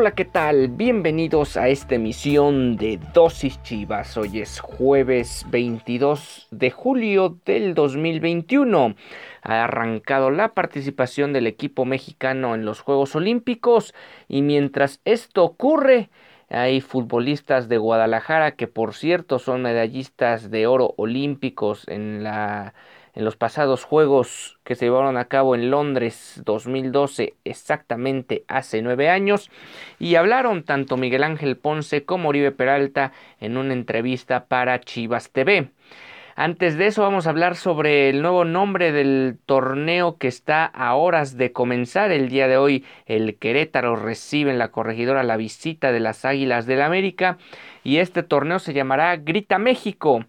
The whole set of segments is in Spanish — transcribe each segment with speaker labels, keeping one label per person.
Speaker 1: Hola, ¿qué tal? Bienvenidos a esta emisión de Dosis Chivas. Hoy es jueves 22 de julio del 2021. Ha arrancado la participación del equipo mexicano en los Juegos Olímpicos y mientras esto ocurre, hay futbolistas de Guadalajara que por cierto son medallistas de oro olímpicos en la en los pasados Juegos que se llevaron a cabo en Londres 2012, exactamente hace nueve años, y hablaron tanto Miguel Ángel Ponce como Oribe Peralta en una entrevista para Chivas TV. Antes de eso vamos a hablar sobre el nuevo nombre del torneo que está a horas de comenzar. El día de hoy el Querétaro recibe en la corregidora la visita de las Águilas del América y este torneo se llamará Grita México.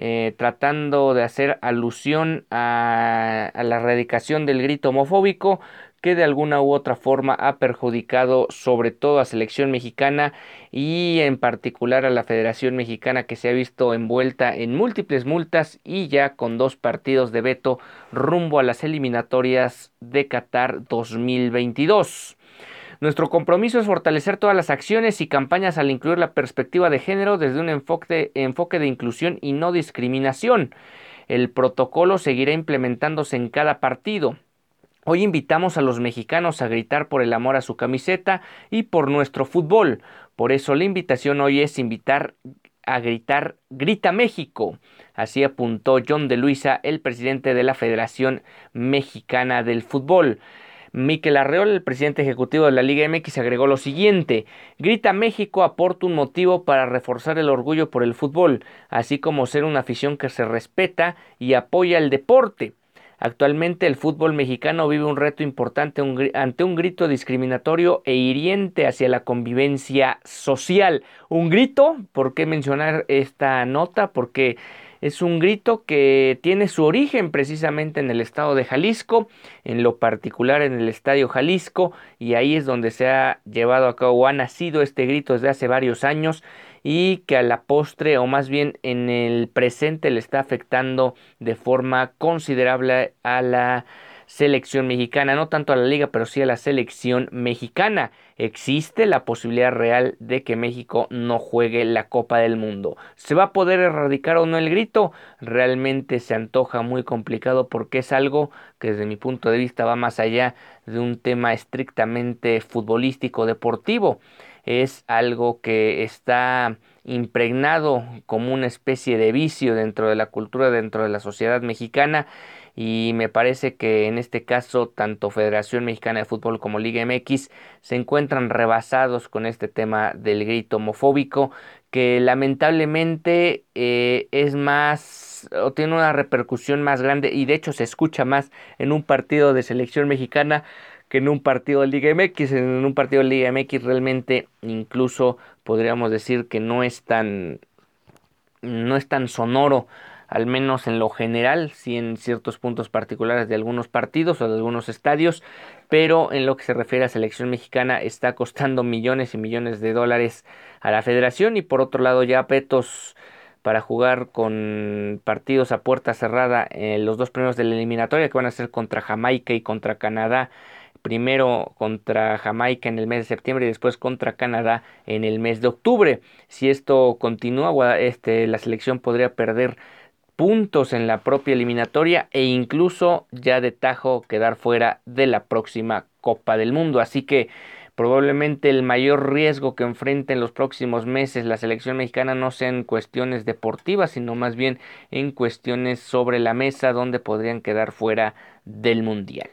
Speaker 1: Eh, tratando de hacer alusión a, la erradicación del grito homofóbico que de alguna u otra forma ha perjudicado sobre todo a selección mexicana y en particular a la Federación Mexicana que se ha visto envuelta en múltiples multas y ya con dos partidos de veto rumbo a las eliminatorias de Qatar 2022. Nuestro compromiso es fortalecer todas las acciones y campañas al incluir la perspectiva de género desde un enfoque de, inclusión y no discriminación. El protocolo seguirá implementándose en cada partido. Hoy invitamos a los mexicanos a gritar por el amor a su camiseta y por nuestro fútbol. Por eso la invitación hoy es invitar a gritar Grita México. Así apuntó John de Luisa, el presidente de la Federación Mexicana del Fútbol. Miquel Arreola, el presidente ejecutivo de la Liga MX, agregó lo siguiente: Grita México aporta un motivo para reforzar el orgullo por el fútbol, así como ser una afición que se respeta y apoya el deporte. Actualmente el fútbol mexicano vive un reto importante ante un grito discriminatorio e hiriente hacia la convivencia social. Un grito, ¿por qué mencionar esta nota? Porque es un grito que tiene su origen precisamente en el estado de Jalisco, en lo particular en el estadio Jalisco, y ahí es donde se ha llevado a cabo ha nacido este grito desde hace varios años y que a la postre o más bien en el presente le está afectando de forma considerable a la selección mexicana, no tanto a la liga, pero sí a la selección mexicana. Existe la posibilidad real de que México no juegue la Copa del Mundo. ¿Se va a poder erradicar o no el grito? Realmente se antoja muy complicado porque es algo que desde mi punto de vista va más allá de un tema estrictamente futbolístico deportivo. Es algo que está impregnado como una especie de vicio dentro de la cultura, dentro de la sociedad mexicana y me parece que en este caso tanto Federación Mexicana de Fútbol como Liga MX se encuentran rebasados con este tema del grito homofóbico que lamentablemente eh, es más o tiene una repercusión más grande y de hecho se escucha más en un partido de selección mexicana que en un partido de Liga MX. En un partido de Liga MX realmente incluso podríamos decir que no es tan no es tan sonoro al menos en lo general, sí en ciertos puntos particulares de algunos partidos o de algunos estadios, pero en lo que se refiere a selección mexicana está costando millones y millones de dólares a la federación y por otro lado ya petos para jugar con partidos a puerta cerrada en los dos primeros de la eliminatoria que van a ser contra Jamaica y contra Canadá primero contra Jamaica en el mes de septiembre y después contra Canadá en el mes de octubre. Si esto continúa, este, la selección podría perder puntos en la propia eliminatoria e incluso ya de tajo quedar fuera de la próxima Copa del Mundo. Así que probablemente el mayor riesgo que enfrente en los próximos meses la selección mexicana no sea en cuestiones deportivas, sino más bien en cuestiones sobre la mesa donde podrían quedar fuera del Mundial.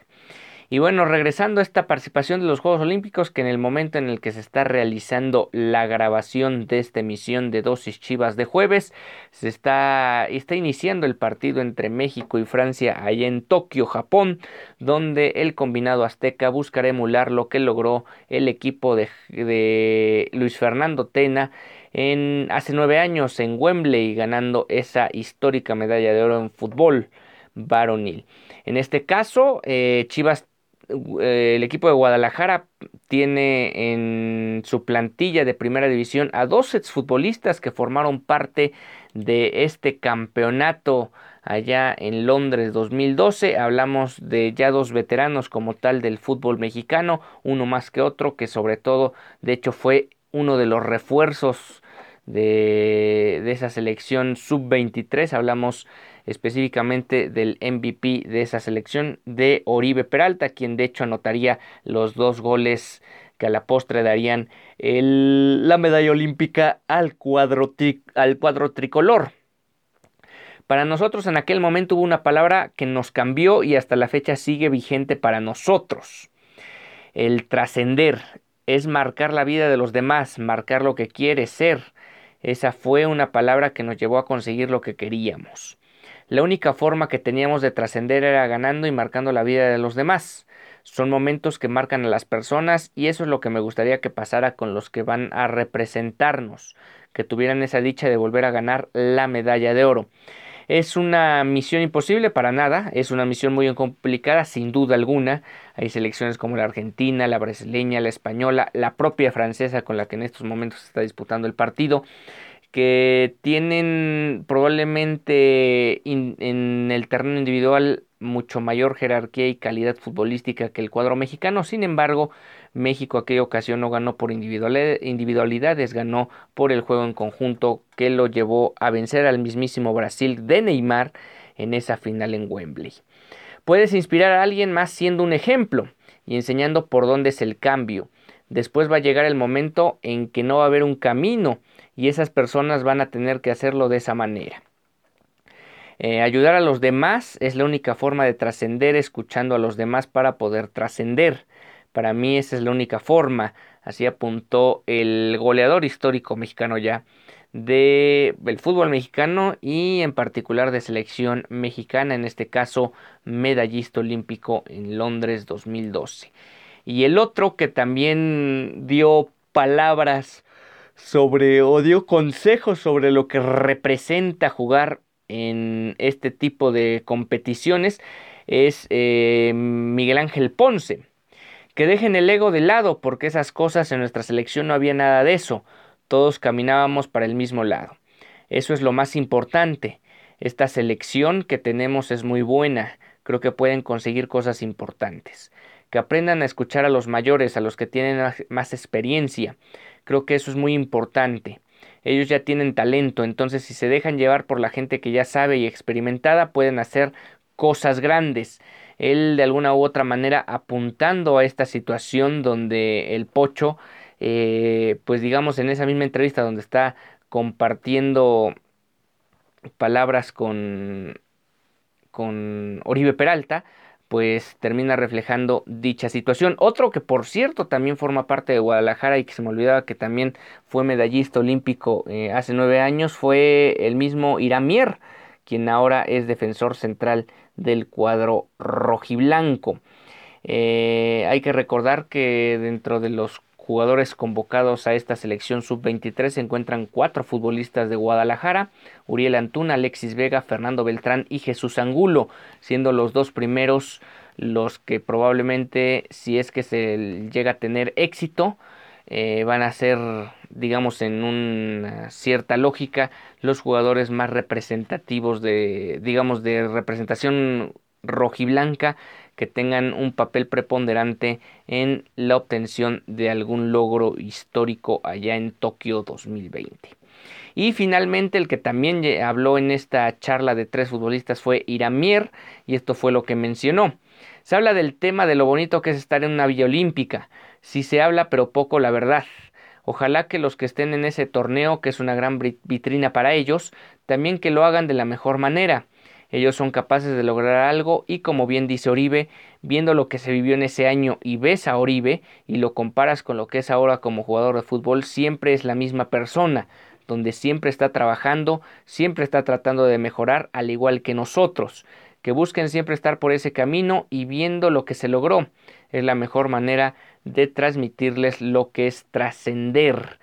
Speaker 1: Y bueno, regresando a esta participación de los Juegos Olímpicos, que en el momento en el que se está realizando la grabación de esta emisión de Dosis Chivas de jueves, se está, está iniciando el partido entre México y Francia allá en Tokio, Japón, donde el combinado azteca buscará emular lo que logró el equipo de, de Luis Fernando Tena en, hace nueve años en Wembley, ganando esa histórica medalla de oro en fútbol varonil. En este caso, eh, Chivas el equipo de Guadalajara tiene en su plantilla de primera división a dos exfutbolistas que formaron parte de este campeonato allá en Londres 2012. Hablamos de ya dos veteranos como tal del fútbol mexicano, uno más que otro, que sobre todo, de hecho, fue uno de los refuerzos de, de esa selección sub-23. Hablamos específicamente del MVP de esa selección de Oribe Peralta, quien de hecho anotaría los dos goles que a la postre darían la medalla olímpica al cuadro, al cuadro tricolor. Para nosotros en aquel momento hubo una palabra que nos cambió y hasta la fecha sigue vigente para nosotros. El trascender es marcar la vida de los demás, marcar lo que quiere ser. Esa fue una palabra que nos llevó a conseguir lo que queríamos. La única forma que teníamos de trascender era ganando y marcando la vida de los demás. Son momentos que marcan a las personas y eso es lo que me gustaría que pasara con los que van a representarnos, que tuvieran esa dicha de volver a ganar la medalla de oro. Es una misión imposible para nada, es una misión muy complicada sin duda alguna. Hay selecciones como la argentina, la brasileña, la española, la propia francesa con la que en estos momentos se está disputando el partido que tienen probablemente en el terreno individual mucho mayor jerarquía y calidad futbolística que el cuadro mexicano. Sin embargo, México aquella ocasión no ganó por individualidades, ganó por el juego en conjunto que lo llevó a vencer al mismísimo Brasil de Neymar en esa final en Wembley. Puedes inspirar a alguien más siendo un ejemplo y enseñando por dónde es el cambio. Después va a llegar el momento en que no va a haber un camino y esas personas van a tener que hacerlo de esa manera. Eh, ayudar a los demás es la única forma de trascender escuchando a los demás para poder trascender. Para mí esa es la única forma, así apuntó el goleador histórico mexicano ya del fútbol mexicano y en particular de selección mexicana, en este caso medallista olímpico en Londres 2012. Y el otro que también dio palabras sobre o dio consejos sobre lo que representa jugar en este tipo de competiciones es eh, Miguel Ángel Ponce. Que dejen el ego de lado porque esas cosas en nuestra selección no había nada de eso. Todos caminábamos para el mismo lado. Eso es lo más importante. Esta selección que tenemos es muy buena. Creo que pueden conseguir cosas importantes. Que aprendan a escuchar a los mayores, a los que tienen más experiencia, Creo que eso es muy importante. Ellos ya tienen talento, entonces si se dejan llevar por la gente que ya sabe y experimentada, pueden hacer cosas grandes. Él de alguna u otra manera apuntando a esta situación donde el pocho, eh, pues digamos en esa misma entrevista donde está compartiendo palabras con, con Oribe Peralta, pues termina reflejando dicha situación. Otro que por cierto también forma parte de Guadalajara y que se me olvidaba que también fue medallista olímpico eh, hace nueve años fue el mismo Iramier, quien ahora es defensor central del cuadro rojiblanco. Eh, hay que recordar que dentro de los jugadores convocados a esta selección sub-23 se encuentran cuatro futbolistas de Guadalajara, Uriel Antuna, Alexis Vega, Fernando Beltrán y Jesús Angulo, siendo los dos primeros los que probablemente si es que se llega a tener éxito eh, van a ser digamos en una cierta lógica los jugadores más representativos de digamos de representación rojiblanca que tengan un papel preponderante en la obtención de algún logro histórico allá en Tokio 2020. Y finalmente el que también habló en esta charla de tres futbolistas fue Iramier y esto fue lo que mencionó. Se habla del tema de lo bonito que es estar en una villa olímpica. Si se habla pero poco la verdad. Ojalá que los que estén en ese torneo, que es una gran vitrina para ellos, también que lo hagan de la mejor manera. Ellos son capaces de lograr algo y como bien dice Oribe, viendo lo que se vivió en ese año y ves a Oribe y lo comparas con lo que es ahora como jugador de fútbol, siempre es la misma persona, donde siempre está trabajando, siempre está tratando de mejorar, al igual que nosotros, que busquen siempre estar por ese camino y viendo lo que se logró. Es la mejor manera de transmitirles lo que es trascender.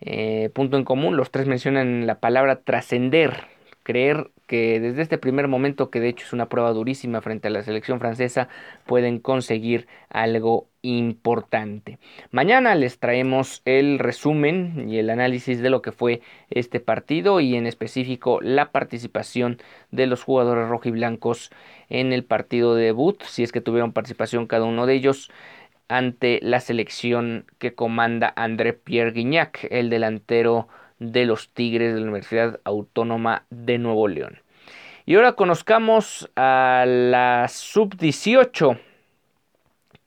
Speaker 1: Eh, punto en común, los tres mencionan la palabra trascender, creer que desde este primer momento, que de hecho es una prueba durísima frente a la selección francesa, pueden conseguir algo importante. Mañana les traemos el resumen y el análisis de lo que fue este partido y en específico la participación de los jugadores rojiblancos en el partido de debut, si es que tuvieron participación cada uno de ellos ante la selección que comanda André Pierre Guignac, el delantero de los Tigres de la Universidad Autónoma de Nuevo León. Y ahora conozcamos a la sub-18,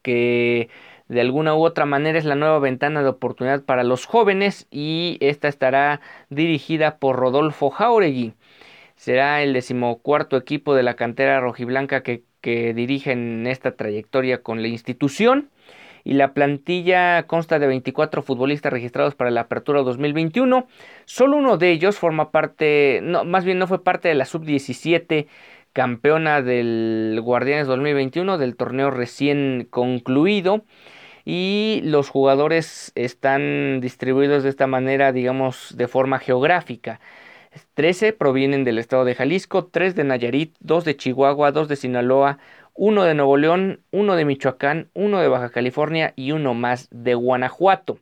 Speaker 1: que de alguna u otra manera es la nueva ventana de oportunidad para los jóvenes y esta estará dirigida por Rodolfo Jauregui. Será el decimocuarto equipo de la cantera rojiblanca que, que dirige en esta trayectoria con la institución y la plantilla consta de 24 futbolistas registrados para la apertura 2021. Solo uno de ellos forma parte, más bien no fue parte de la sub-17 campeona del Guardianes 2021 del torneo recién concluido y los jugadores están distribuidos de esta manera, digamos, de forma geográfica. 13 provienen del estado de Jalisco, 3 de Nayarit, 2 de Chihuahua, 2 de Sinaloa, uno de Nuevo León, uno de Michoacán, uno de Baja California y uno más de Guanajuato.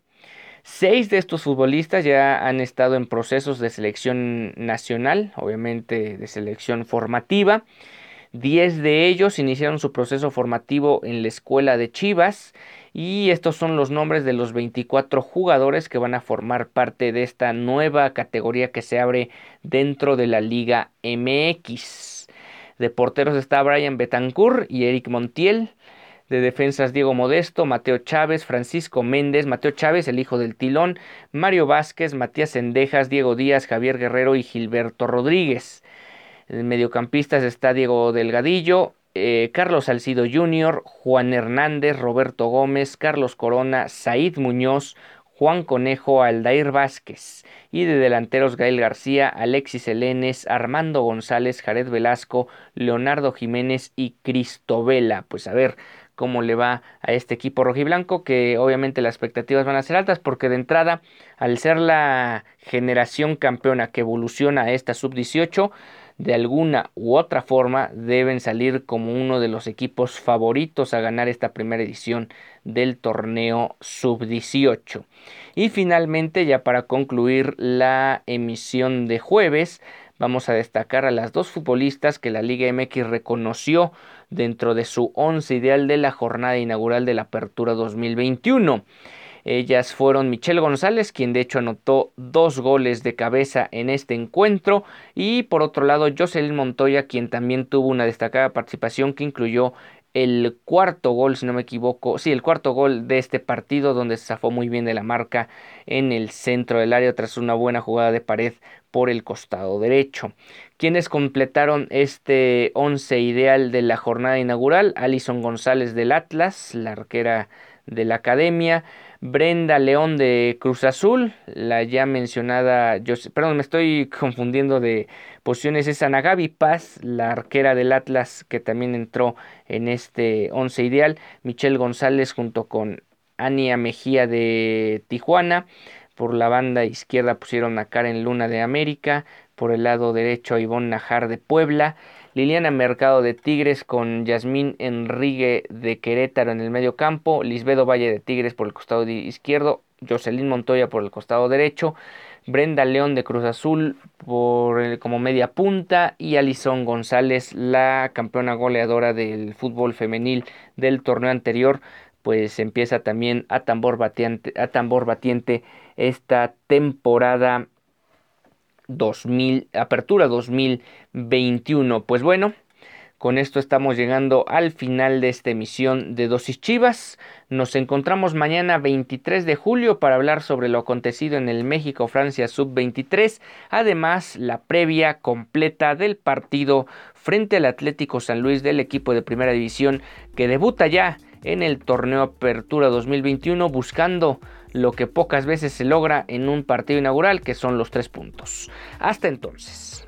Speaker 1: Seis de estos futbolistas ya han estado en procesos de selección nacional, obviamente de selección formativa. Diez de ellos iniciaron su proceso formativo en la escuela de Chivas y estos son los nombres de los 24 jugadores que van a formar parte de esta nueva categoría que se abre dentro de la Liga MX. De porteros está Brian Betancourt y Eric Montiel. De defensas Diego Modesto, Mateo Chávez, Francisco Méndez, Mateo Chávez, el hijo del tilón, Mario Vázquez, Matías Sendejas, Diego Díaz, Javier Guerrero y Gilberto Rodríguez. En mediocampistas está Diego Delgadillo, eh, Carlos Salcido Jr., Juan Hernández, Roberto Gómez, Carlos Corona, Said Muñoz, Juan Conejo, Aldair Vázquez y de delanteros Gael García, Alexis Elenes, Armando González, Jared Velasco, Leonardo Jiménez y Cristovela. Pues a ver cómo le va a este equipo rojiblanco, que obviamente las expectativas van a ser altas porque de entrada, al ser la generación campeona que evoluciona a esta sub-18, de alguna u otra forma deben salir como uno de los equipos favoritos a ganar esta primera edición del torneo sub-18. Y finalmente, ya para concluir la emisión de jueves, vamos a destacar a las dos futbolistas que la Liga MX reconoció dentro de su once ideal de la jornada inaugural de la Apertura 2021. Ellas fueron Michelle González, quien de hecho anotó dos goles de cabeza en este encuentro, y por otro lado Jocelyn Montoya, quien también tuvo una destacada participación que incluyó el cuarto gol, si no me equivoco, sí, el cuarto gol de este partido donde se zafó muy bien de la marca en el centro del área tras una buena jugada de pared por el costado derecho. Quienes completaron este once ideal de la jornada inaugural, Alison González del Atlas, la arquera de la academia, Brenda León de Cruz Azul, la ya mencionada, perdón, me estoy confundiendo de posiciones, es Ana Gaby Paz, la arquera del Atlas que también entró en este once ideal, Michelle González junto con Ania Mejía de Tijuana, por la banda izquierda pusieron a Karen Luna de América, por el lado derecho a Ivonne Najar de Puebla, Liliana Mercado de Tigres con Yasmín Enrique de Querétaro en el medio campo, Lisbedo Valle de Tigres por el costado izquierdo, Jocelyn Montoya por el costado derecho, Brenda León de Cruz Azul por como media punta y Alison González, la campeona goleadora del fútbol femenil del torneo anterior, pues empieza también a tambor batiente, a tambor batiente esta temporada 2000, Apertura 2021. Pues bueno, con esto estamos llegando al final de esta emisión de Dosis Chivas. Nos encontramos mañana 23 de julio para hablar sobre lo acontecido en el México-Francia Sub-23. Además, la previa completa del partido frente al Atlético San Luis del equipo de Primera División que debuta ya en el torneo Apertura 2021 buscando lo que pocas veces se logra en un partido inaugural que son los tres puntos. Hasta entonces.